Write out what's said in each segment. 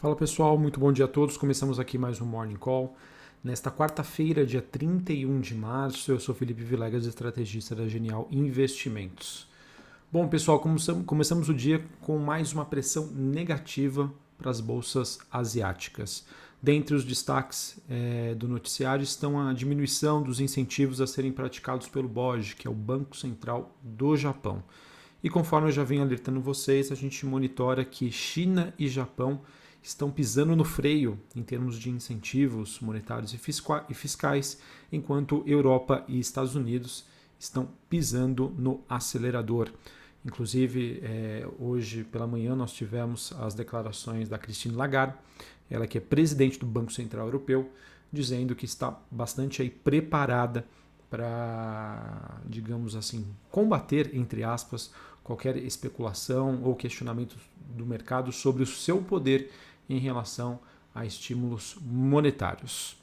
Fala pessoal, muito bom dia a todos. Começamos aqui mais um Morning Call. Nesta quarta-feira, dia 31 de março, eu sou Felipe Vilegas, estrategista da Genial Investimentos. Bom, pessoal, começamos o dia com mais uma pressão negativa para as bolsas asiáticas. Dentre os destaques é, do noticiário estão a diminuição dos incentivos a serem praticados pelo BOJ, que é o Banco Central do Japão. E conforme eu já venho alertando vocês, a gente monitora que China e Japão estão pisando no freio em termos de incentivos monetários e fiscais, enquanto Europa e Estados Unidos estão pisando no acelerador. Inclusive, é, hoje pela manhã nós tivemos as declarações da Christine Lagarde, ela que é presidente do Banco Central Europeu, dizendo que está bastante aí preparada para, digamos assim, combater, entre aspas, qualquer especulação ou questionamento do mercado sobre o seu poder em relação a estímulos monetários.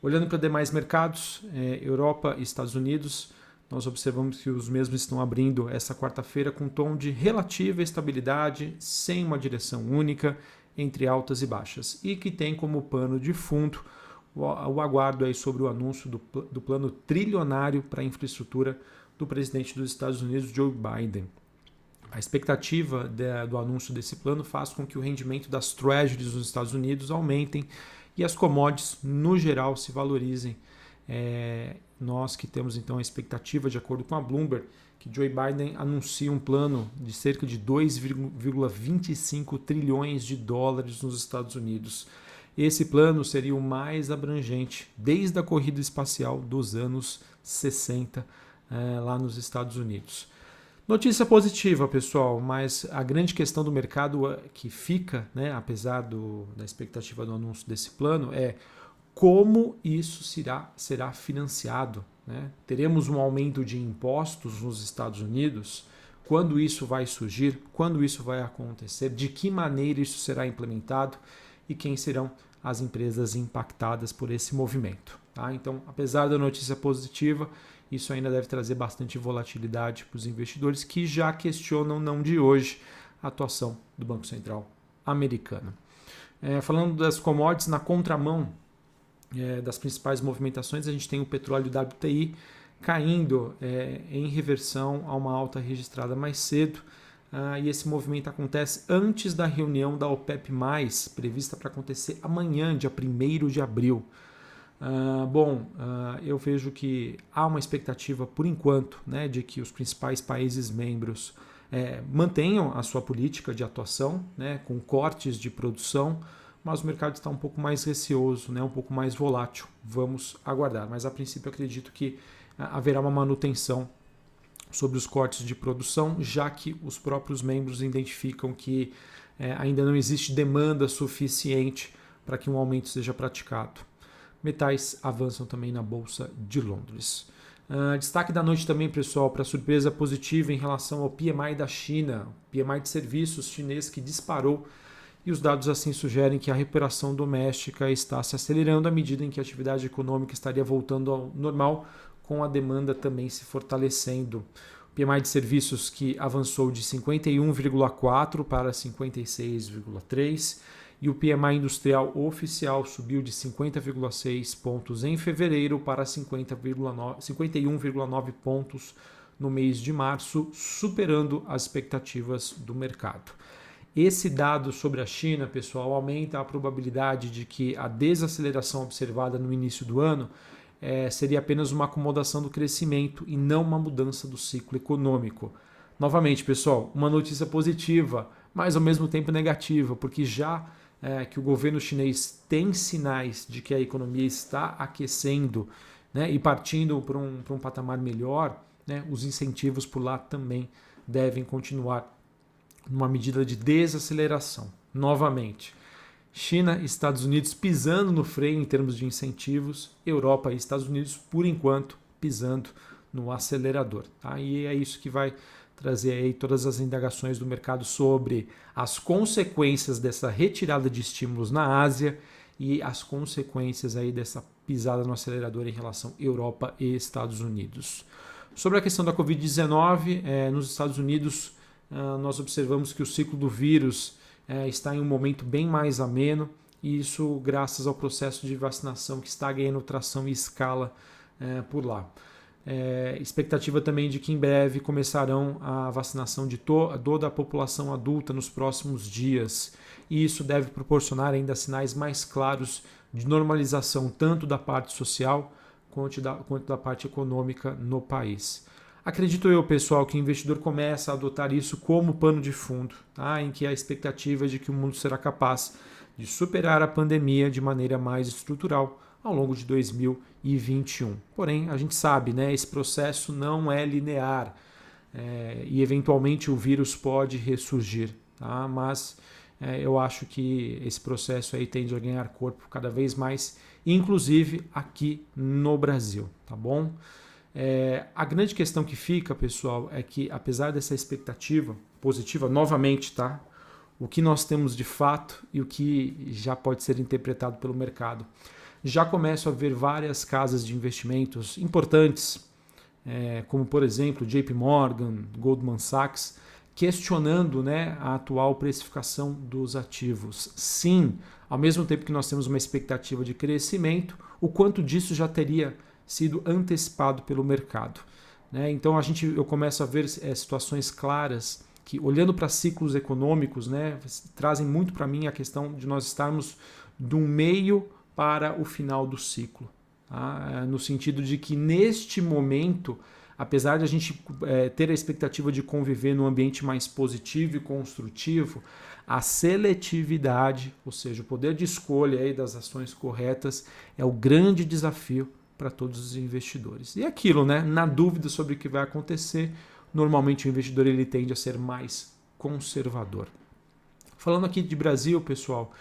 Olhando para demais mercados, é, Europa e Estados Unidos, nós observamos que os mesmos estão abrindo essa quarta-feira com um tom de relativa estabilidade, sem uma direção única, entre altas e baixas, e que tem como pano de fundo o, aguardo aí sobre o anúncio do, do plano trilionário para a infraestrutura do presidente dos Estados Unidos, Joe Biden. A expectativa de, do anúncio desse plano faz com que o rendimento das treasuries nos Estados Unidos aumentem e as commodities, no geral, se valorizem. É, nós que temos então a expectativa, de acordo com a Bloomberg, que Joe Biden anuncia um plano de cerca de 2,25 trilhões de dólares nos Estados Unidos. Esse plano seria o mais abrangente desde a corrida espacial dos anos 60 é, lá nos Estados Unidos. Notícia positiva, pessoal, mas a grande questão do mercado eh, que fica, né, apesar do, da expectativa do anúncio desse plano, é como isso será, será financiado. Né? Teremos um aumento de impostos nos Estados Unidos? Quando isso vai surgir? Quando isso vai acontecer? De que maneira isso será implementado? E quem serão as empresas impactadas por esse movimento? Tá? Então, apesar da notícia positiva, isso ainda deve trazer bastante volatilidade para os investidores que já questionam, não de hoje, a atuação do Banco Central americano. É, falando das commodities, na contramão é, das principais movimentações, a gente tem o petróleo WTI caindo é, em reversão a uma alta registrada mais cedo. Ah, e esse movimento acontece antes da reunião da OPEP, prevista para acontecer amanhã, dia 1 de abril. Uh, bom, uh, eu vejo que há uma expectativa, por enquanto, né, de que os principais países membros é, mantenham a sua política de atuação, né, com cortes de produção, mas o mercado está um pouco mais receoso, né, um pouco mais volátil. Vamos aguardar, mas a princípio acredito que uh, haverá uma manutenção sobre os cortes de produção, já que os próprios membros identificam que é, ainda não existe demanda suficiente para que um aumento seja praticado. Metais avançam também na Bolsa de Londres. Uh, destaque da noite também, pessoal, para surpresa positiva em relação ao PMI da China, PMI de serviços chinês que disparou e os dados assim sugerem que a recuperação doméstica está se acelerando à medida em que a atividade econômica estaria voltando ao normal, com a demanda também se fortalecendo. O PMI de serviços que avançou de 51,4 para 56,3 e o PMI industrial oficial subiu de 50,6 pontos em fevereiro para 51,9 pontos no mês de março, superando as expectativas do mercado. Esse dado sobre a China, pessoal, aumenta a probabilidade de que a desaceleração observada no início do ano é, seria apenas uma acomodação do crescimento e não uma mudança do ciclo econômico. Novamente, pessoal, uma notícia positiva, mas ao mesmo tempo negativa, porque já é, que o governo chinês tem sinais de que a economia está aquecendo né, e partindo para um, para um patamar melhor, né, os incentivos por lá também devem continuar numa medida de desaceleração. Novamente, China e Estados Unidos pisando no freio em termos de incentivos, Europa e Estados Unidos, por enquanto, pisando no acelerador. Tá? E é isso que vai trazer aí todas as indagações do mercado sobre as consequências dessa retirada de estímulos na Ásia e as consequências aí dessa pisada no acelerador em relação Europa e Estados Unidos. Sobre a questão da Covid-19, eh, nos Estados Unidos ah, nós observamos que o ciclo do vírus é, está em um momento bem mais ameno, e isso graças ao processo de vacinação que está ganhando tração e escala é, por lá. É, expectativa também de que em breve começarão a vacinação de toda a população adulta nos próximos dias, e isso deve proporcionar ainda sinais mais claros de normalização tanto da parte social quanto da, quanto da parte econômica no país. Acredito eu, pessoal, que o investidor começa a adotar isso como pano de fundo, tá? em que a expectativa é de que o mundo será capaz de superar a pandemia de maneira mais estrutural ao longo de 2021. Porém, a gente sabe, né, esse processo não é linear é, e eventualmente o vírus pode ressurgir, tá? mas é, eu acho que esse processo aí tende a ganhar corpo cada vez mais, inclusive aqui no Brasil, tá bom? É, a grande questão que fica, pessoal, é que apesar dessa expectativa positiva, novamente, tá? O que nós temos de fato e o que já pode ser interpretado pelo mercado. Já começo a ver várias casas de investimentos importantes, é, como por exemplo JP Morgan, Goldman Sachs, questionando né, a atual precificação dos ativos. Sim, ao mesmo tempo que nós temos uma expectativa de crescimento, o quanto disso já teria sido antecipado pelo mercado. Né? Então a gente, eu começo a ver é, situações claras que, olhando para ciclos econômicos, né, trazem muito para mim a questão de nós estarmos do meio para o final do ciclo. Tá? No sentido de que neste momento apesar de a gente é, ter a expectativa de conviver num ambiente mais positivo e construtivo, a seletividade, ou seja, o poder de escolha aí das ações corretas, é o grande desafio para todos os investidores. E é aquilo, né? Na dúvida sobre o que vai acontecer, normalmente o investidor ele tende a ser mais conservador. Falando aqui de Brasil, pessoal,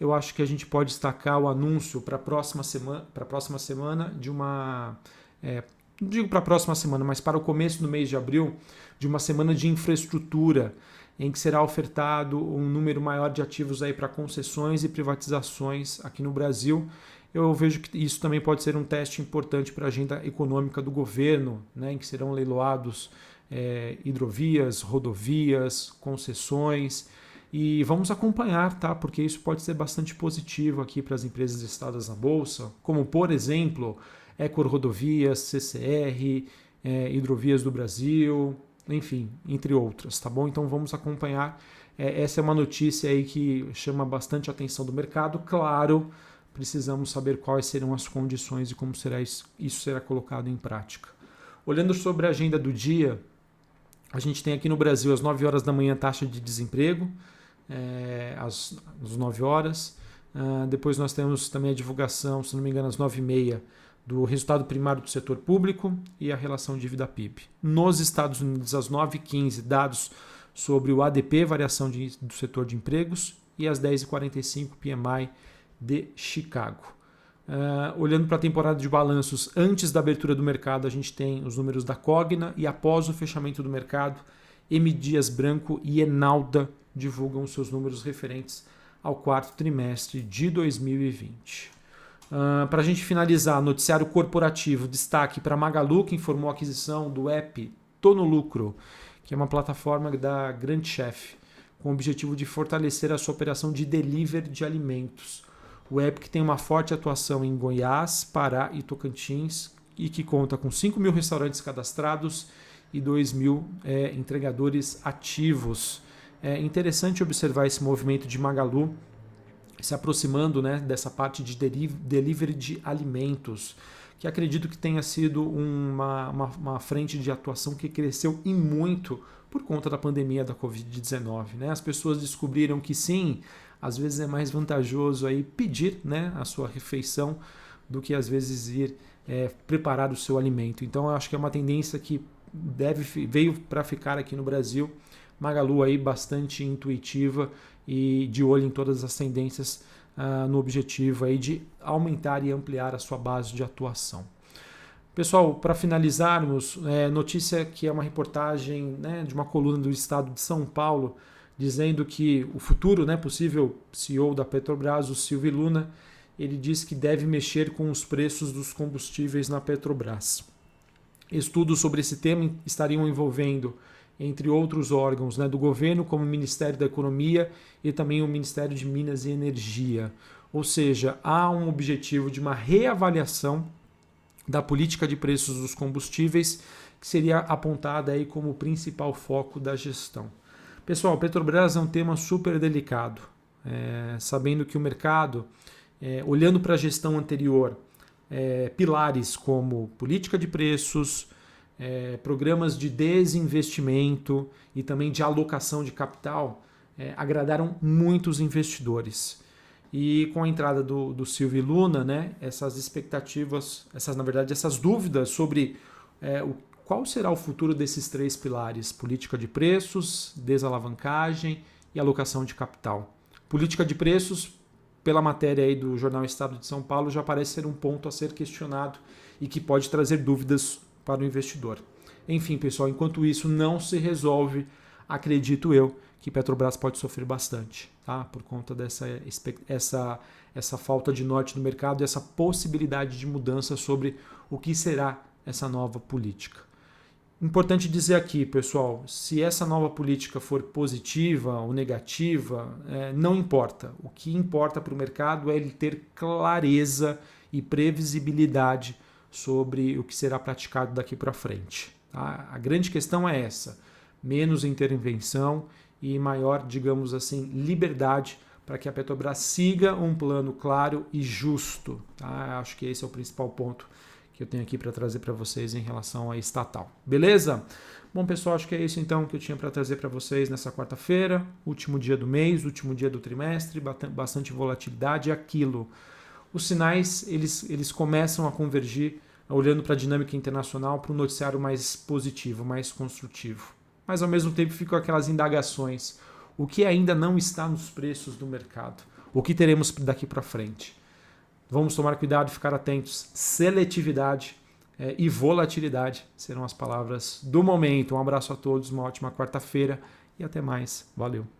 eu acho que a gente pode destacar o anúncio para a próxima semana, para a próxima semana de uma é, não digo para a próxima semana, mas para o começo do mês de abril, de uma semana de infraestrutura, em que será ofertado um número maior de ativos aí para concessões e privatizações aqui no Brasil. Eu vejo que isso também pode ser um teste importante para a agenda econômica do governo, né, em que serão leiloados é, hidrovias, rodovias, concessões. E vamos acompanhar, tá? Porque isso pode ser bastante positivo aqui para as empresas listadas na Bolsa, como por exemplo Ecor Rodovias, CCR, é, Hidrovias do Brasil, enfim, entre outras, tá bom? Então vamos acompanhar. É, essa é uma notícia aí que chama bastante atenção do mercado. Claro, precisamos saber quais serão as condições e como será isso, isso será colocado em prática. Olhando sobre a agenda do dia, a gente tem aqui no Brasil às 9 horas da manhã taxa de desemprego, é, às, às 9 horas. Uh, depois nós temos também a divulgação, se não me engano, às 9 e meia do resultado primário do setor público e a relação dívida-PIB. Nos Estados Unidos, às 9h15, dados sobre o ADP, variação de, do setor de empregos, e às 10h45, PMI de Chicago. Uh, olhando para a temporada de balanços, antes da abertura do mercado, a gente tem os números da Cogna e após o fechamento do mercado, M. Dias Branco e Enalda divulgam seus números referentes ao quarto trimestre de 2020. Uh, para a gente finalizar, noticiário corporativo, destaque para Magalu, que informou a aquisição do app Tô no Lucro, que é uma plataforma da Grand Chef, com o objetivo de fortalecer a sua operação de delivery de alimentos. O que tem uma forte atuação em Goiás, Pará e Tocantins e que conta com 5 mil restaurantes cadastrados e 2 mil é, entregadores ativos. É interessante observar esse movimento de Magalu se aproximando né, dessa parte de delivery de alimentos, que acredito que tenha sido uma, uma, uma, frente de atuação que cresceu e muito por conta da pandemia da Covid-19. Né? As pessoas descobriram que sim, às vezes é mais vantajoso aí pedir né, a sua refeição do que às vezes ir é, preparar o seu alimento. Então eu acho que é uma tendência que deve, veio para ficar aqui no Brasil. Magalu aí bastante intuitiva e de olho em todas as tendências uh, no objetivo aí de aumentar e ampliar a sua base de atuação. Pessoal, para finalizarmos, é, notícia que é uma reportagem né, de uma coluna do Estado de São Paulo, dizendo que o futuro né, possível CEO da Petrobras, o Silvio Luna, ele diz que deve mexer com os preços dos combustíveis na Petrobras. Estudos sobre esse tema estariam envolvendo entre outros órgãos né, do governo, como o Ministério da Economia e também o Ministério de Minas e Energia. Ou seja, há um objetivo de uma reavaliação da política de preços dos combustíveis, que seria apontada aí como principal foco da gestão. Pessoal, Petrobras é um tema super delicado, é, sabendo que o mercado, é, olhando para a gestão anterior, é, pilares como política de preços, é, programas de desinvestimento e também de alocação de capital é, agradaram muitos investidores. E com a entrada do, do Silvio Luna, né, essas expectativas, essas na verdade essas dúvidas sobre é, o, qual será o futuro desses três pilares: política de preços, desalavancagem e alocação de capital. Política de preços, pela matéria aí do jornal Estado de São Paulo, já parece ser um ponto a ser questionado e que pode trazer dúvidas para o investidor. Enfim, pessoal, enquanto isso não se resolve, acredito eu que Petrobras pode sofrer bastante, tá? Por conta dessa essa, essa falta de norte no mercado e essa possibilidade de mudança sobre o que será essa nova política. Importante dizer aqui, pessoal, se essa nova política for positiva ou negativa, é, não importa. O que importa para o mercado é ele ter clareza e previsibilidade sobre o que será praticado daqui para frente. Tá? A grande questão é essa: menos intervenção e maior, digamos assim, liberdade para que a Petrobras siga um plano claro e justo. Tá? Acho que esse é o principal ponto que eu tenho aqui para trazer para vocês em relação à estatal. Beleza? Bom, pessoal, acho que é isso então que eu tinha para trazer para vocês nessa quarta-feira, último dia do mês, último dia do trimestre, bastante volatilidade, aquilo. Os sinais, eles, eles começam a convergir olhando para a dinâmica internacional para um noticiário mais positivo, mais construtivo mas ao mesmo tempo ficam aquelas indagações. O que ainda não está nos preços do mercado? O que teremos daqui para frente? Vamos tomar cuidado e ficar atentos. Seletividade é, e volatilidade serão as palavras do momento. Um abraço a todos, uma ótima quarta-feira e até mais. Valeu!